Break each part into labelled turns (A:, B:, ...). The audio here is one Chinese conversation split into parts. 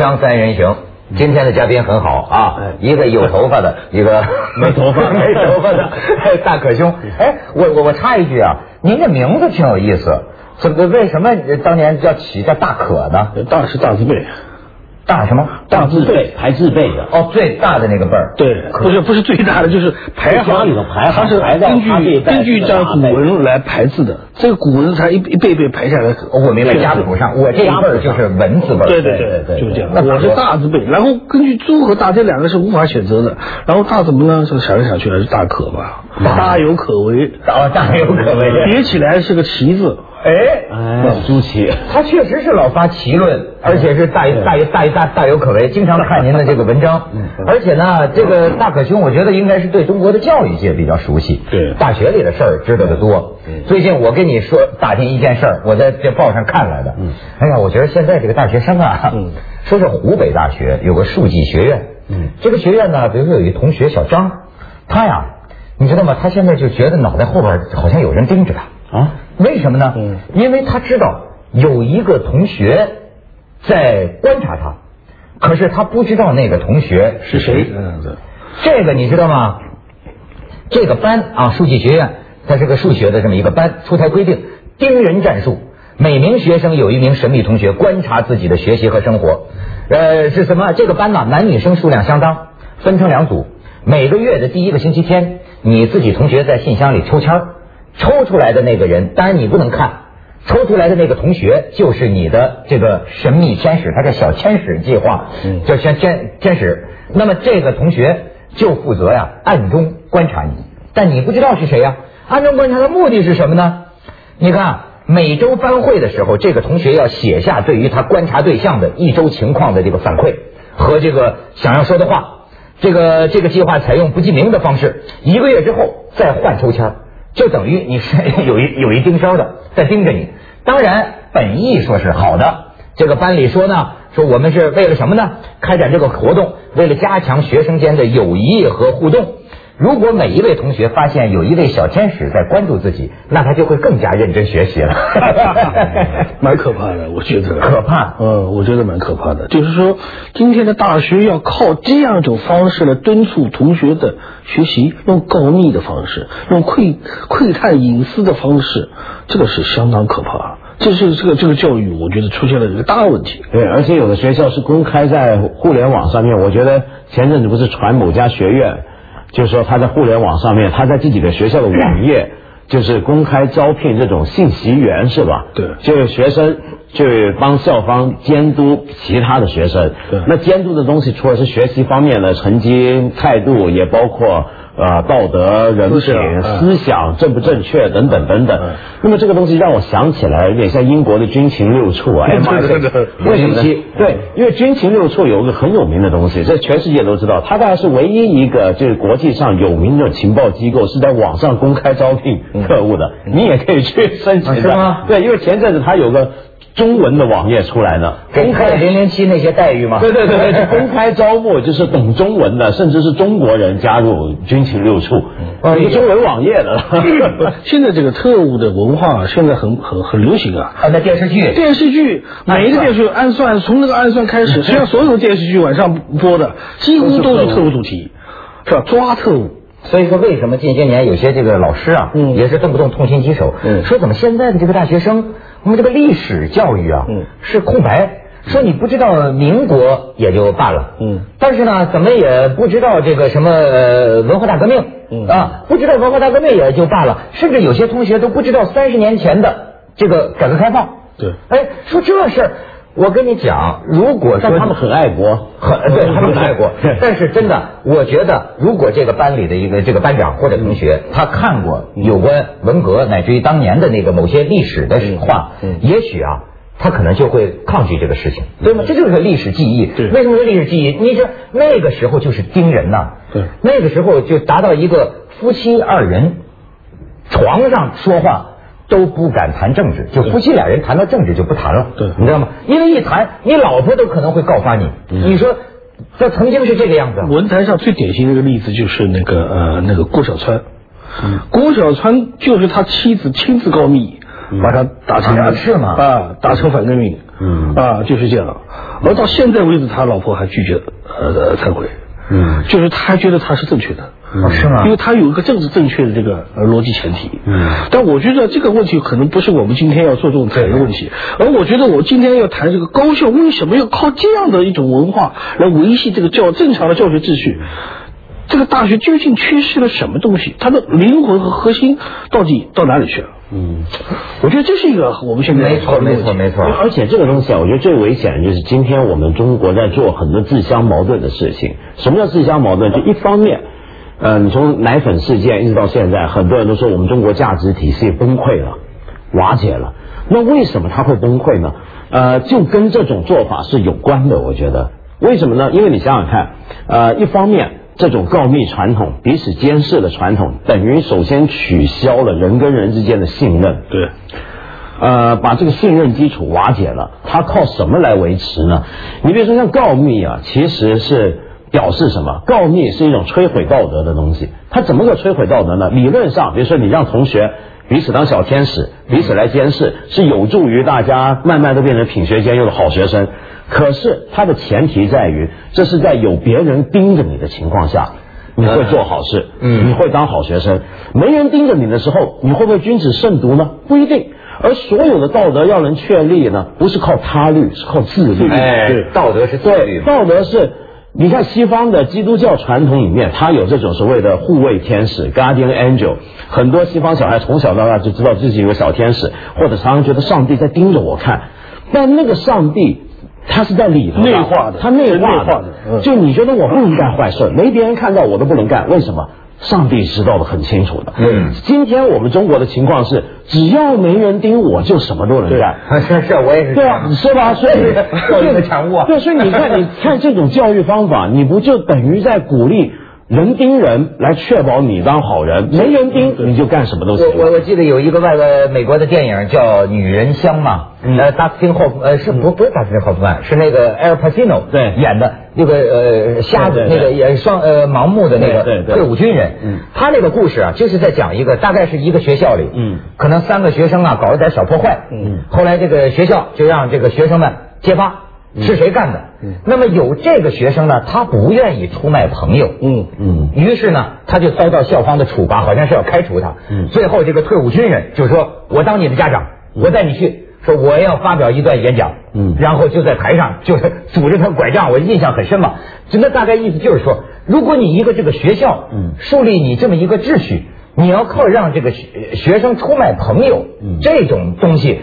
A: 锵三人行，今天的嘉宾很好啊，一个有头发的，一个
B: 没头发。
A: 没头发的 大可兄。哎，我我我插一句啊，您这名字挺有意思，怎么为什么当年叫起叫大可呢？
B: 大是大字辈，
A: 大什么？
B: 大字辈，
C: 排字辈的。
A: 哦，最大的那个辈儿。
B: 对，不是不是最大的，就是排行
C: 里头排行
B: 它是根据根据这样古文来排字的，这个古文才一一辈辈排下来。
A: 哦我明白家谱上，我这一辈儿就是文字辈儿。
B: 对对
C: 对对
B: 就是这样。我是大字辈，然后根据猪和大这两个是无法选择的，然后大怎么呢？这个想来想去还是大可吧，大有可为，
A: 啊，大有可为。
B: 叠起来是个旗字。
A: 哎，
C: 哎，朱祁，
A: 他确实是老发奇论，而且是大大大大大有可为，经常看您的这个文章。而且呢，这个大可兄，我觉得应该是对中国的教育界比较熟悉。
B: 对
A: 大学里的事儿知道的多。最近我跟你说打听一件事儿，我在这报上看来的。哎呀，我觉得现在这个大学生啊，说是湖北大学有个数技学院。这个学院呢，比如说有一同学小张，他呀，你知道吗？他现在就觉得脑袋后边好像有人盯着他。
C: 啊，
A: 为什么呢？
B: 嗯
A: 因为他知道有一个同学在观察他，可是他不知道那个同学是谁。
B: 嗯，
A: 这个你知道吗？这个班啊，数据学院，它是个数学的这么一个班，出台规定，盯人战术。每名学生有一名神秘同学观察自己的学习和生活。呃，是什么？这个班呢，男女生数量相当，分成两组。每个月的第一个星期天，你自己同学在信箱里抽签儿抽出来的那个人，当然你不能看，抽出来的那个同学就是你的这个神秘天使，他叫小天使计划，
B: 嗯
A: 叫天天天使。那么这个同学就负责呀暗中观察你，但你不知道是谁呀。暗中观察的目的是什么呢？你看啊每周班会的时候，这个同学要写下对于他观察对象的一周情况的这个反馈和这个想要说的话。这个这个计划采用不记名的方式，一个月之后再换抽签儿就等于你是 有一有一盯梢的在盯着你。当然，本意说是好的。这个班里说呢，说我们是为了什么呢？开展这个活动，为了加强学生间的友谊和互动。如果每一位同学发现有一位小天使在关注自己，那他就会更加认真学习了。
B: 蛮可怕的，我觉得
A: 可怕
B: 嗯，我觉得蛮可怕的。就是说，今天的大学要靠这样一种方式来敦促同学的学习，用告密的方式，用窥窥探隐私的方式，这个是相当可怕。这是这个这个教育，我觉得出现了一个大问题。
C: 对，而且有的学校是公开在互联网上面。我觉得前阵子不是传某家学院，就是说他在互联网上面，他在自己的学校的网页。就是公开招聘这种信息员是吧？
B: 对
C: 就是学生去帮校方监督其他的学生。
B: 对
C: 那监督的东西除了是学习方面的成绩、态度，也包括呃道德、人品、
B: 思想
C: 正不正确等等等等
B: 嗯。
C: 那么这个东西让我想起来，有点像英国的军情六处啊。为什么呢？对，因为军情六处有一个很有名的东西，这全世界都知道，它大概是唯一一个就是国际上有名的情报机构是在网上公开招聘特务的，你也可以去申请的。
A: 啊
C: 对，因为前阵子它有个中文的网页出来呢，
A: 公开零零七那些待遇吗？
C: 对对对对，就公开招募，就是懂中文的，甚至是中国人加入军情六处，
A: 嗯
C: 一个中文网页的。
B: 现在这个特务的文化现在很很很流行啊。
A: 啊，那电视剧
B: 电视剧每一个电视剧暗算，从那个暗算开始，实际上所有的电视剧晚上播的几乎都是特务主题，是吧？抓特务。
A: 所以说，为什么近些年有些这个老师啊，
B: 嗯。
A: 也是动不动痛心疾首，
B: 嗯。
A: 说怎么现在的这个大学生，我们这个历史教育啊，
B: 嗯。
A: 是空白。说你不知道民国也就罢了，
B: 嗯。
A: 但是呢，怎么也不知道这个什么呃文化大革命，
B: 嗯。
A: 啊，不知道文化大革命也就罢了，甚至有些同学都不知道三十年前的这个改革开放。
B: 对。
A: 哎，说这事儿，我跟你讲，如果说
C: 他们很爱国，
A: 很对他们很爱国，但是真的，我觉得如果这个班里的一个这个班长或者同学，他看过有关文革乃至于当年的那个某些历史的话，
B: 嗯
A: 也许啊。他可能就会抗拒这个事情，对吗？这就是历史记忆。
B: 对
A: 为什么是历史记忆？你这那个时候就是盯人呐。
B: 对
A: 那个时候就达到一个夫妻二人床上说话都不敢谈政治，就夫妻俩人谈到政治就不谈了。
B: 对
A: 你知道吗？因为一谈，你老婆都可能会告发你。你说这曾经是这个样子。
B: 文坛上最典型的一个例子就是那个呃那个郭小川，郭小川就是他妻子亲自告密，把他打成
A: 啊是吗
B: 啊，打成反革命。嗯啊，就是这样。而到现在为止，他老婆还拒绝呃忏悔。
C: 嗯
B: 就是他觉得他是正确的。
A: 哦是吗
B: 因为它有一个政治正确的这个呃逻辑前提。
C: 嗯
B: 但我觉得这个问题可能不是我们今天要做这种谈的问题，而我觉得我今天要谈这个高校为什么要靠这样的一种文化来维系这个教正常的教学秩序。这个大学究竟缺失了什么东西？它的灵魂和核心到底到哪里去了？
C: 嗯。
B: 我觉得这是一个我们现在
A: 没错没错没错。
C: 而且这个东西啊，我觉得最危险的就是今天我们中国在做很多自相矛盾的事情。什么叫自相矛盾？就一方面，呃，你从奶粉事件一直到现在，很多人都说我们中国价值体系崩溃了、瓦解了。那为什么它会崩溃呢？呃，就跟这种做法是有关的。我觉得为什么呢？因为你想想看，呃，一方面。这种告密传统、彼此监视的传统，等于首先取消了人跟人之间的信任。
B: 对，
C: 呃，把这个信任基础瓦解了，它靠什么来维持呢？你比如说像告密啊，其实是表示什么？告密是一种摧毁道德的东西。它怎么个摧毁道德呢？理论上，比如说你让同学彼此当小天使，彼此来监视，是有助于大家慢慢都变成品学兼优的好学生。可是它的前提在于，这是在有别人盯着你的情况下。你会做好事，
A: 嗯
C: 你会当好学生。没人盯着你的时候，你会不会君子慎独呢？不一定。而所有的道德要能确立呢，不是靠他律，是靠自律。
A: 哎
C: 对，
A: 道德是自律
C: 对，道德是。你看西方的基督教传统里面，它有这种所谓的护卫天使 （guardian angel）。很多西方小孩从小到大就知道自己有个小天使，或者常常觉得上帝在盯着我看。但那个上帝，他是在里头
B: 内化的
C: 他内
B: 内
C: 化
B: 化的嗯
C: 就你觉得我不能干坏事，没别人看到我都不能干，为什么？上帝知道的很清楚的。
A: 嗯
C: 今天我们中国的情况是，只要没人盯我，就什么都能干。
A: 是是，我也是。
C: 对啊，是吧？所以
A: 教育的产物啊
C: 对，所以你看，你看这种教育方法，你不就等于在鼓励人盯人，来确保你当好人？没人盯，你就干什么都行。
A: 我我我记得有一个外国美国的电影叫《女人香》嘛，
C: 嗯。
A: 呃，达斯汀霍夫呃是不不是达斯汀霍夫曼，是那个埃尔帕西诺
C: 对。
A: 演的那个呃瞎子那个也双呃盲目的那个
C: 对对对。
A: 退伍军人，
C: 嗯。
A: 他那个故事啊就是在讲一个大概是一个学校里，
C: 嗯。
A: 可能三个学生啊搞了点小破坏，
C: 嗯。
A: 后来这个学校就让这个学生们揭发是谁干的，
C: 嗯。
A: 那么有这个学生呢，他不愿意出卖朋友，
B: 嗯
C: 嗯。
A: 于是呢，他就遭到校方的处罚，好像是要开除他。
C: 嗯。
A: 最后这个退伍军人就说：“我当你的家长，我带你去，说我要发表一段演讲。”
C: 嗯。
A: 然后就在台上就是拄着他拐杖，我印象很深嘛。就那大概意思就是说，如果你一个这个学校，
C: 嗯。
A: 树立你这么一个秩序，你要靠让这个学学生出卖朋友，
C: 嗯。
A: 这种东西，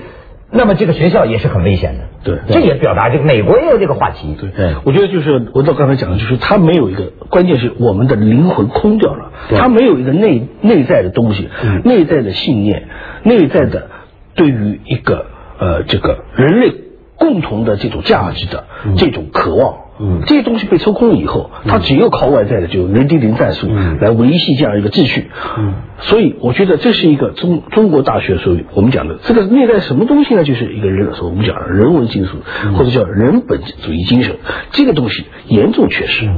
A: 那么这个学校也是很危险的。
B: 对
A: 这也表达这个美国也有这个话题。
B: 对
C: 对
B: 我觉得就是我到刚才讲的，就是他没有一个，关键是我们的灵魂空掉了，他没有一个内内在的东西，
C: 嗯
B: 内在的信念，内在的对于一个呃这个人类共同的这种价值的这种渴望。
C: 嗯
B: 这些东西被抽空了以后，他只有靠外在的就人盯人战术
C: 嗯
B: 来维系这样一个秩序。
C: 嗯
B: 所以我觉得这是一个中中国大学所我们讲的这个内在什么东西呢？就是一个人所我们讲的人文精神，或者叫人本主义精神，这个东西严重缺失，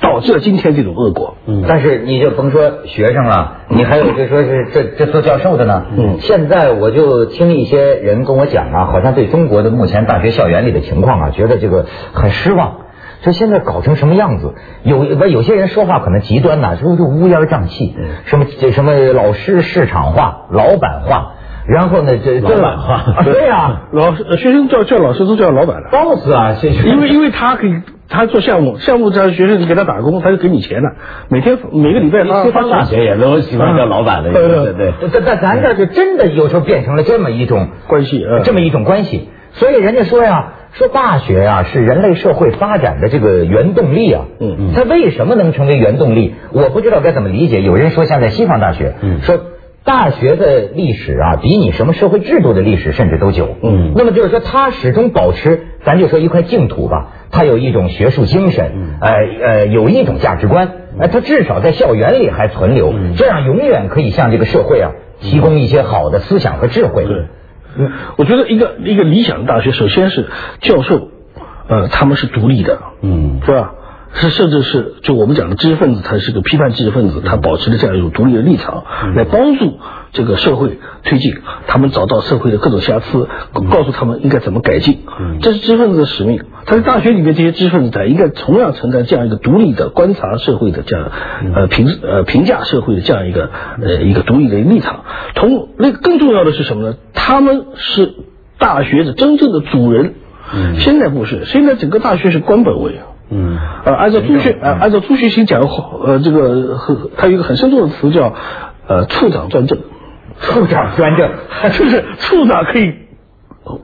B: 导致了今天这种恶果。
C: 嗯
A: 但是你就甭说学生了，你还有就说是这这做教授的呢。
B: 嗯
A: 现在我就听一些人跟我讲啊，好像对中国的目前大学校园里的情况啊，觉得这个很失望。说现在搞成什么样子？有不有些人说话可能极端呐、说就乌烟瘴气，什么这什么老师市场化、老板化，然后呢这
C: 老板化
A: 啊对呀、
B: 老师呃学生叫叫老师都叫老板了
A: ，boss 啊，
B: 因为因为他可以他做项目，项目这学生给他打工，他就给你钱了，每天每个礼拜他
C: 西方大学也都喜欢叫老板的，
B: 对
C: 对对。
A: 在在咱这儿就真的有时候变成了这么一种
B: 关系嗯
A: 这么一种关系。所以人家说呀，说大学啊是人类社会发展的这个原动力啊。
B: 嗯嗯
A: 它为什么能成为原动力？我不知道该怎么理解。有人说像在西方大学，
C: 嗯
A: 说大学的历史啊，比你什么社会制度的历史甚至都久。
C: 嗯
A: 那么就是说，它始终保持，咱就说一块净土吧，它有一种学术精神，
C: 嗯
A: 呃呃，有一种价值观，呃，它至少在校园里还存留，
C: 嗯
A: 这样永远可以向这个社会啊提供一些好的思想和智慧。
B: 对，嗯，我觉得一个一个理想的大学，首先是教授，呃，他们是独立的，
C: 嗯
B: 是吧？是甚至是就我们讲的知识分子，他是个批判知识分子，他保持了这样一种独立的立场，来帮助这个社会推进，他们找到社会的各种瑕疵，告诉他们应该怎么改进。这是知识分子的使命。他在大学里面，这些知识分子他应该同样承担这样一个独立的观察社会的这样呃评呃评价社会的这样一个呃一个独立的立场。同那个更重要的是什么呢？他们是大学的真正的主人。嗯现在不是，现在整个大学是官本位。嗯，呃，按照朱学呃按照朱学勤讲话，呃，这个很他有一个很深重的词叫呃处长专政。
A: 处长专政，
B: 就是处长可以，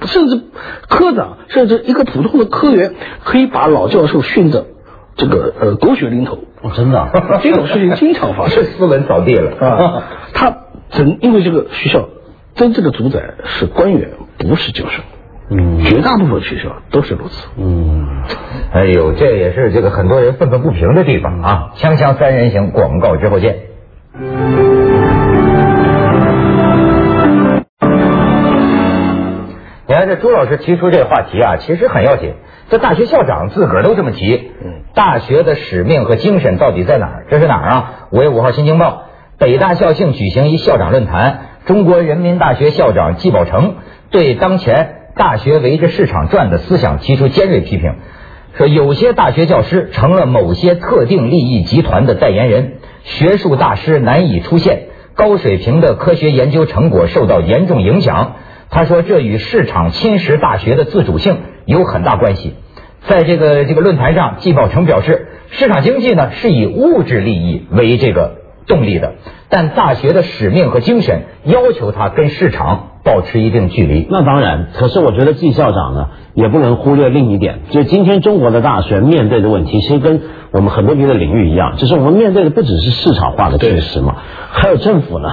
B: 甚至科长，甚至一个普通的科员，可以把老教授训的这个呃狗血淋头。
C: 哦，真的，
B: 这种事情经常发生。
A: 是斯文扫地了
B: 啊！他整因为这个学校真正的主宰是官员，不是教授。嗯，绝大部分学校都是如此。
A: 嗯，哎呦，这也是这个很多人愤愤不平的地方啊！锵锵三人行，广告之后见。朱老师提出这个话题啊，其实很要紧。这大学校长自个儿都这么提，大学的使命和精神到底在哪儿？这是哪儿啊？五月五号，《新京报》北大校庆举行一校长论坛，中国人民大学校长季宝成对当前大学围着市场转的思想提出尖锐批评，说有些大学教师成了某些特定利益集团的代言人，学术大师难以出现，高水平的科学研究成果受到严重影响。他说，这与市场侵蚀大学的自主性有很大关系。在这个这个论坛上，季宝成表示，市场经济呢是以物质利益为这个动力的，但大学的使命和精神要求它跟市场保持一定距离。
C: 那当然，可是我觉得季校长呢也不能忽略另一点，就今天中国的大学面对的问题，其实跟我们很多别的领域一样，就是我们面对的不只是市场化的侵蚀嘛，还有政府呢。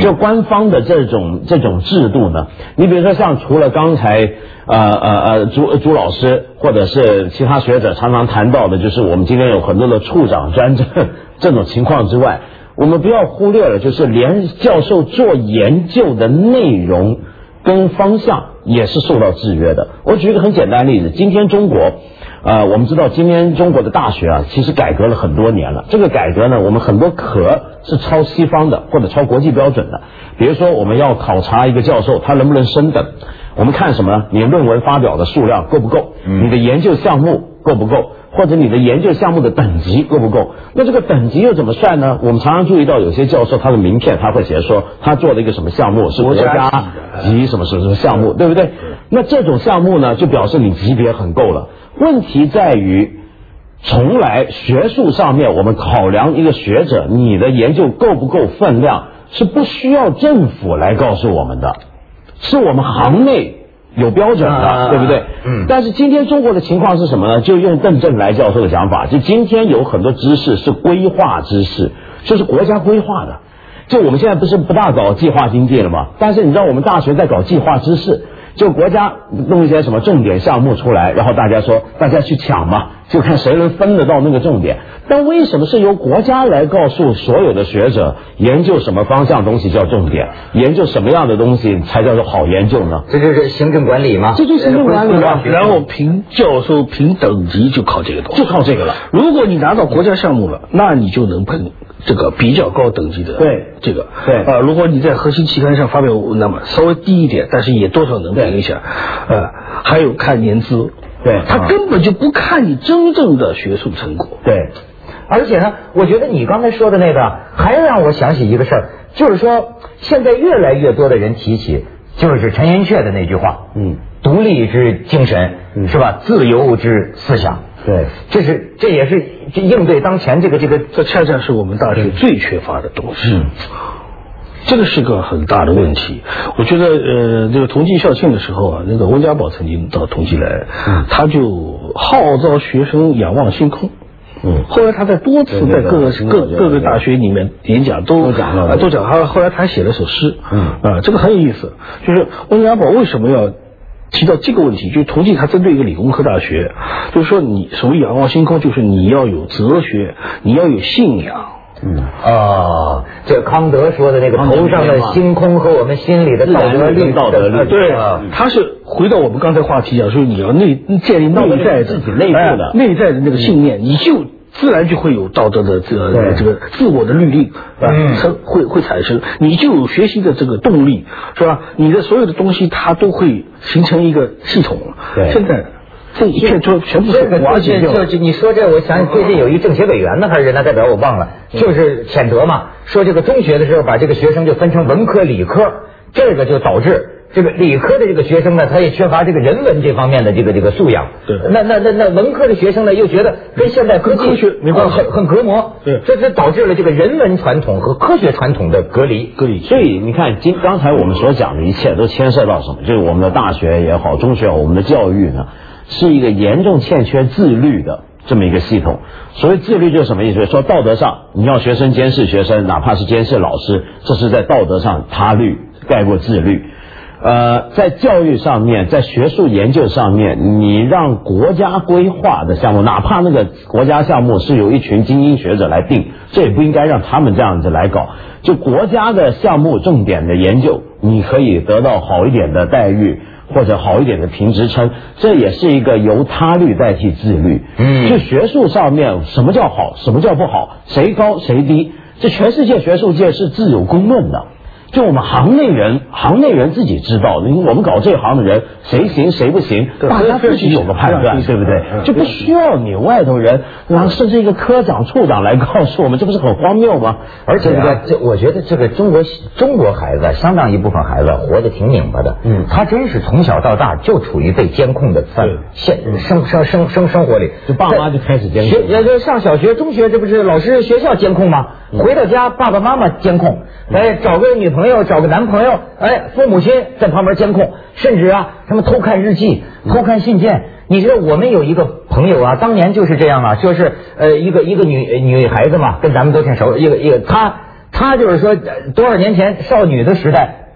C: 就官方的这种这种制度呢，你比如说像除了刚才呃呃呃朱朱老师或者是其他学者常常谈到的，就是我们今天有很多的处长专政 这种情况之外，我们不要忽略了，就是连教授做研究的内容跟方向也是受到制约的。我举一个很简单的例子，今天中国。呃，我们知道今天中国的大学啊，其实改革了很多年了。这个改革呢，我们很多壳是抄西方的，或者抄国际标准的。比如说，我们要考察一个教授他能不能升等，我们看什么呢？你论文发表的数量够不够？你的研究项目够不够？或者你的研究项目的等级够不够？那这个等级又怎么算呢？我们常常注意到有些教授他的名片他会写说他做了一个什么项目是国家级什么什么什么项目，对不对？那这种项目呢，就表示你级别很够了。问题在于，从来学术上面我们考量一个学者，你的研究够不够分量，是不需要政府来告诉我们的，是我们行内有标准的，对不对？嗯。但是今天中国的情况是什么呢？就用邓正来教授的想法，就今天有很多知识是规划知识，就是国家规划的。就我们现在不是不大搞计划经济了吗？但是你知道我们大学在搞计划知识。就国家弄一些什么重点项目出来，然后大家说大家去抢嘛，就看谁能分得到那个重点。但为什么是由国家来告诉所有的学者研究什么方向东西叫重点，研究什么样的东西才叫做好研究呢？
A: 这就是行政管理吗？
B: 这就是行政管理吗？然后评教授评等级就靠这个东西，
C: 就靠这个了。
B: 如果你拿到国家项目了，那你就能喷。这个比较高等级的，
C: 对。
B: 这个，
C: 对。
B: 啊，如果你在核心期刊上发表，那么稍微低一点，但是也多少能评一下，呃，还有看年资，
C: 对，
B: 他根本就不看你真正的学术成果，
A: 对，而且呢，我觉得你刚才说的那个，还让我想起一个事儿，就是说现在越来越多的人提起，就是陈寅恪的那句话，嗯，独立之精神，是吧？自由之思想。
C: 对，
A: 这是这也是应对当前这个这个，
B: 这恰恰是我们大学最缺乏的东西。嗯，这个是个很大的问题。我觉得呃，这个同济校庆的时候啊，那个温家宝曾经到同济来，他就号召学生仰望星空。嗯，后来他在多次在各个各各个大学里面演讲都
C: 讲了，
B: 都讲。他后来他还写了首诗。嗯啊，这个很有意思，就是温家宝为什么要？提到这个问题，就是同济它针对一个理工科大学，就是说你所谓仰望星空，就是你要有哲学，你要有信仰。
A: 嗯。啊，这康德说的那个头上的星空和我们心里的道德律，
C: 道德律，
B: 对啊，他是回到我们刚才话题讲，说你要内建立内在的
C: 自己内部的。
B: 内在的那个信念，你就自然就会有道德的这个这个自我的律令啊
A: 嗯，
B: 会会产生，你就有学习的这个动力，是吧？你的所有的东西它都会形成一个系统。
C: 对
B: 现在这一切就全部是
A: 这个
B: 瓦解掉了。
A: 就就你说这，我想起最近有一政协委员呢，还是人大代表，我忘了，就是谴责嘛，说这个中学的时候把这个学生就分成文科、理科，这个就导致。这个理科的这个学生呢，他也缺乏这个人文这方面的这个这个素养。
B: 对
A: 那那那那文科的学生呢，又觉得跟现代科技
B: 科学没关系
A: 很很隔膜。
B: 对
A: 这这导致了这个人文传统和科学传统的隔离。
B: 隔离。
C: 所以你看，今刚才我们所讲的一切都牵涉到什么？就是我们的大学也好，中学也好，我们的教育呢，是一个严重欠缺自律的这么一个系统。所谓自律就是什么意思？说道德上你要学生监视学生，哪怕是监视老师，这是在道德上他律盖过自律。呃，在教育上面，在学术研究上面，你让国家规划的项目，哪怕那个国家项目是由一群精英学者来定，这也不应该让他们这样子来搞。就国家的项目重点的研究，你可以得到好一点的待遇或者好一点的评职称，这也是一个由他律代替自律。
A: 嗯
C: 就学术上面，什么叫好，什么叫不好，谁高谁低，这全世界学术界是自有公论的。就我们行内人，行内人自己知道，因为我们搞这行的人，谁行谁不行，大家自己有个判断，对不对？就不需要你外头人，然后甚至一个科长、处长来告诉我们，这不是很荒谬吗？
A: 而且
C: 对不对
A: 呢，这我觉得这个中国中国孩子相当一部分孩子活得挺拧巴的，
C: 嗯
A: 他真是从小到大就处于被监控的范
B: 对
A: 现生生生生生活里，
C: 就爸妈就开始监控
A: 学也就上小学、中学，这不是老师学校监控吗？回到家，爸爸妈妈监控，哎，找个女朋友，找个男朋友，哎，父母亲在旁边监控，甚至啊，什么偷看日记、偷看信件。你知道我们有一个朋友啊，当年就是这样啊，就是呃一个一个女女孩子嘛，跟咱们都挺熟，一个一个她她就是说呃多少年前少女的时代，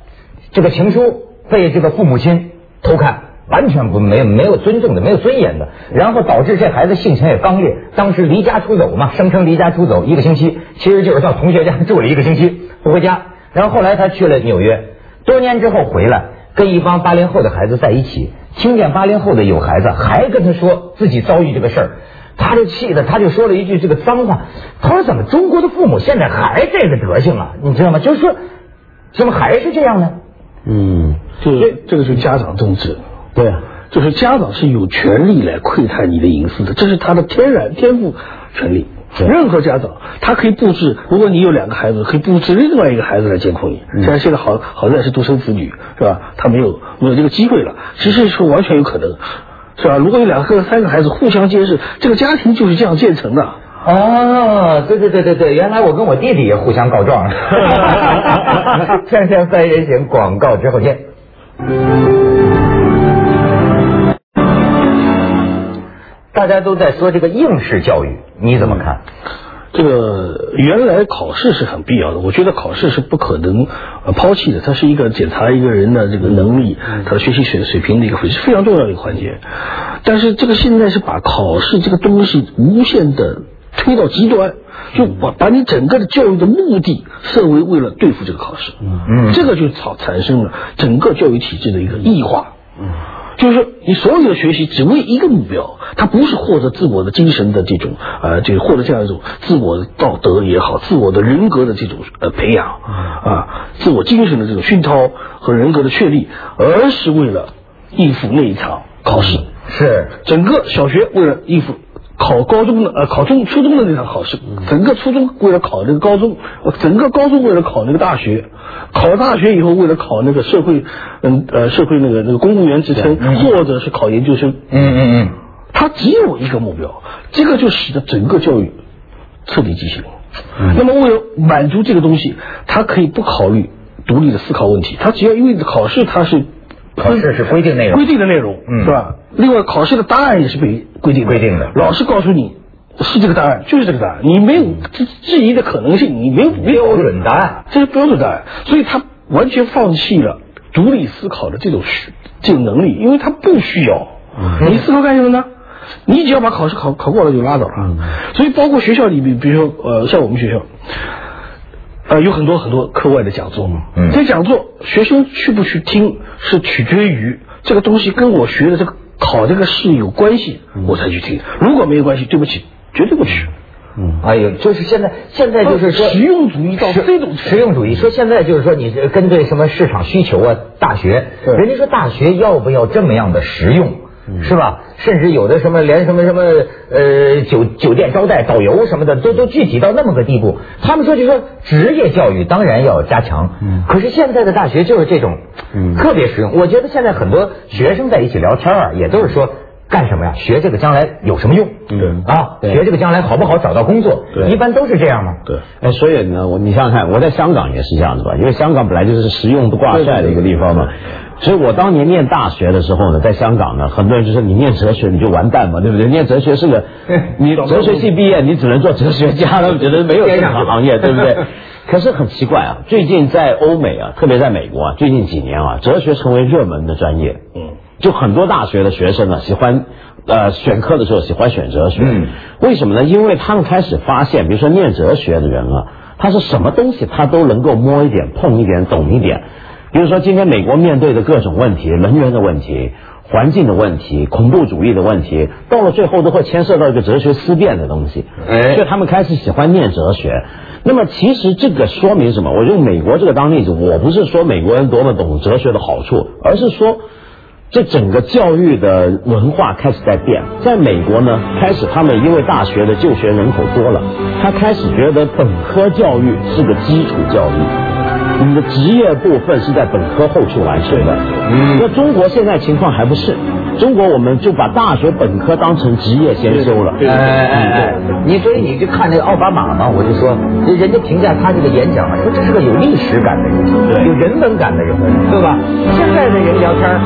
A: 这个情书被这个父母亲偷看，完全不没有没有尊重的，没有尊严的，然后导致这孩子性情也刚烈，当时离家出走嘛，声称离家出走一个星期，其实就是到同学家住了一个星期不回家，然后后来他去了纽约，多年之后回来，跟一帮八零后的孩子在一起，听见八零后的有孩子还跟他说自己遭遇这个事儿。他就气的，他就说了一句这个脏话。他说：“怎么中国的父母现在还这个德行啊？你知道吗？就是说，怎么还是这样呢？
C: 嗯，
B: 就是这个是家长政治，
C: 对啊，
B: 就是家长是有权利来窥探你的隐私的，这是他的天然天赋权利。任何家长他可以布置，如果你有两个孩子，可以布置另外一个孩子来监控你。
C: 嗯
B: 像现在好好在是独生子女是吧？他没有没有这个机会了，其实是完全有可能，是吧？如果有两个三个孩子互相监视，这个家庭就是这样建成的。
A: 哦，对对对对对，原来我跟我弟弟也互相告状了。锵锵三人行，广告之后见。大家都在说这个应试教育，你怎么看？
B: 这个原来考试是很必要的，我觉得考试是不可能呃抛弃的，它是一个检查一个人的这个能力、他的学习水水平的一个非非常重要的一个环节。但是这个现在是把考试这个东西无限的推到极端，就把把你整个的教育的目的设为为了对付这个考试，
A: 嗯
B: 这个就产产生了整个教育体制的一个异化。就是说，你所有的学习只为一个目标，它不是获得自我的精神的这种呃，这个获得这样一种自我的道德也好，自我的人格的这种呃培养啊，自我精神的这种熏陶和人格的确立，而是为了应付那一场考试。
A: 是
B: 整个小学为了应付考高中的呃考中初中的那场考试，整个初中为了考那个高中，呃整个高中为了考那个大学，考了大学以后为了考那个社会嗯呃社会那个那个公务员职称，或者是考研究生，
A: 嗯嗯嗯，
B: 他只有一个目标，这个就使得整个教育彻底畸形。那么为了满足这个东西，他可以不考虑独立的思考问题，他只要因为考试他是
A: 考试是规定内容
B: 规定的内容，
A: 嗯
B: 是吧？另外，考试的答案也是被规定的，
A: 规定的
B: 老师告诉你是这个答案，就是这个答案，你没有质质疑的可能性，你没有没有
A: 标准答案，
B: 这是标准答案，所以他完全放弃了独立思考的这种这种能力，因为他不需要。你思考干什么呢？你只要把考试考考过了就拉倒了。所以包括学校里面，比如说呃，像我们学校。呃，有很多很多课外的讲座，
A: 嗯
B: 这讲座学生去不去听是取决于这个东西跟我学的这个考这个试有关系，我才去听。如果没有关系，对不起，绝对不去。
A: 嗯，哎呦，就是现在，现在就是说
B: 实用主义到这种
A: 实用主义。说现在就是说，你针对什么市场需求啊，大学，人家说大学要不要这么样的实用，是吧？甚至有的什么连什么什么呃酒酒店招待、导游什么的，都都具体到那么个地步。他们说就说职业教育当然要加强，可是现在的大学就是这种，特别实用。我觉得现在很多学生在一起聊天啊，也都是说。干什么呀？学这个将来有什么用？
B: 嗯
A: 啊，学这个将来好不好找到工作？
B: 对
A: 一般都是这样嘛。
B: 对，
C: 哎，所以呢，我你想想看，我在香港也是这样子吧，因为香港本来就是实用不挂帅的一个地方嘛。所以我当年念大学的时候呢，在香港呢，很多人就说你念哲学你就完蛋嘛，对不对？念哲学是个，你哲学系毕业，你只能做哲学家，他们觉得没有正常行业，对不对？可是很奇怪啊，最近在欧美啊，特别在美国啊，最近几年啊，哲学成为热门的专业。
B: 嗯。
C: 就很多大学的学生呢，喜欢呃选课的时候喜欢选哲学，
A: 嗯
C: 为什么呢？因为他们开始发现，比如说念哲学的人啊，他是什么东西他都能够摸一点、碰一点、懂一点。比如说今天美国面对的各种问题，能源的问题、环境的问题、恐怖主义的问题，到了最后都会牵涉到一个哲学思辨的东西。
A: 哎
C: 所以他们开始喜欢念哲学。那么其实这个说明什么？我用美国这个当例子，我不是说美国人多么懂哲学的好处，而是说。这整个教育的文化开始在变，在美国呢，开始他们因为大学的就学人口多了，他开始觉得本科教育是个基础教育，你的职业部分是在本科后去完成的。嗯，那中国现在情况还不是，中国我们就把大学本科当成职业先修了。
A: 哎哎哎，你所以你就看那个奥巴马嘛，我就说，人家评价他这个演讲啊，说这是个有历史感的人，有人文感的人，对吧？现在的人聊天儿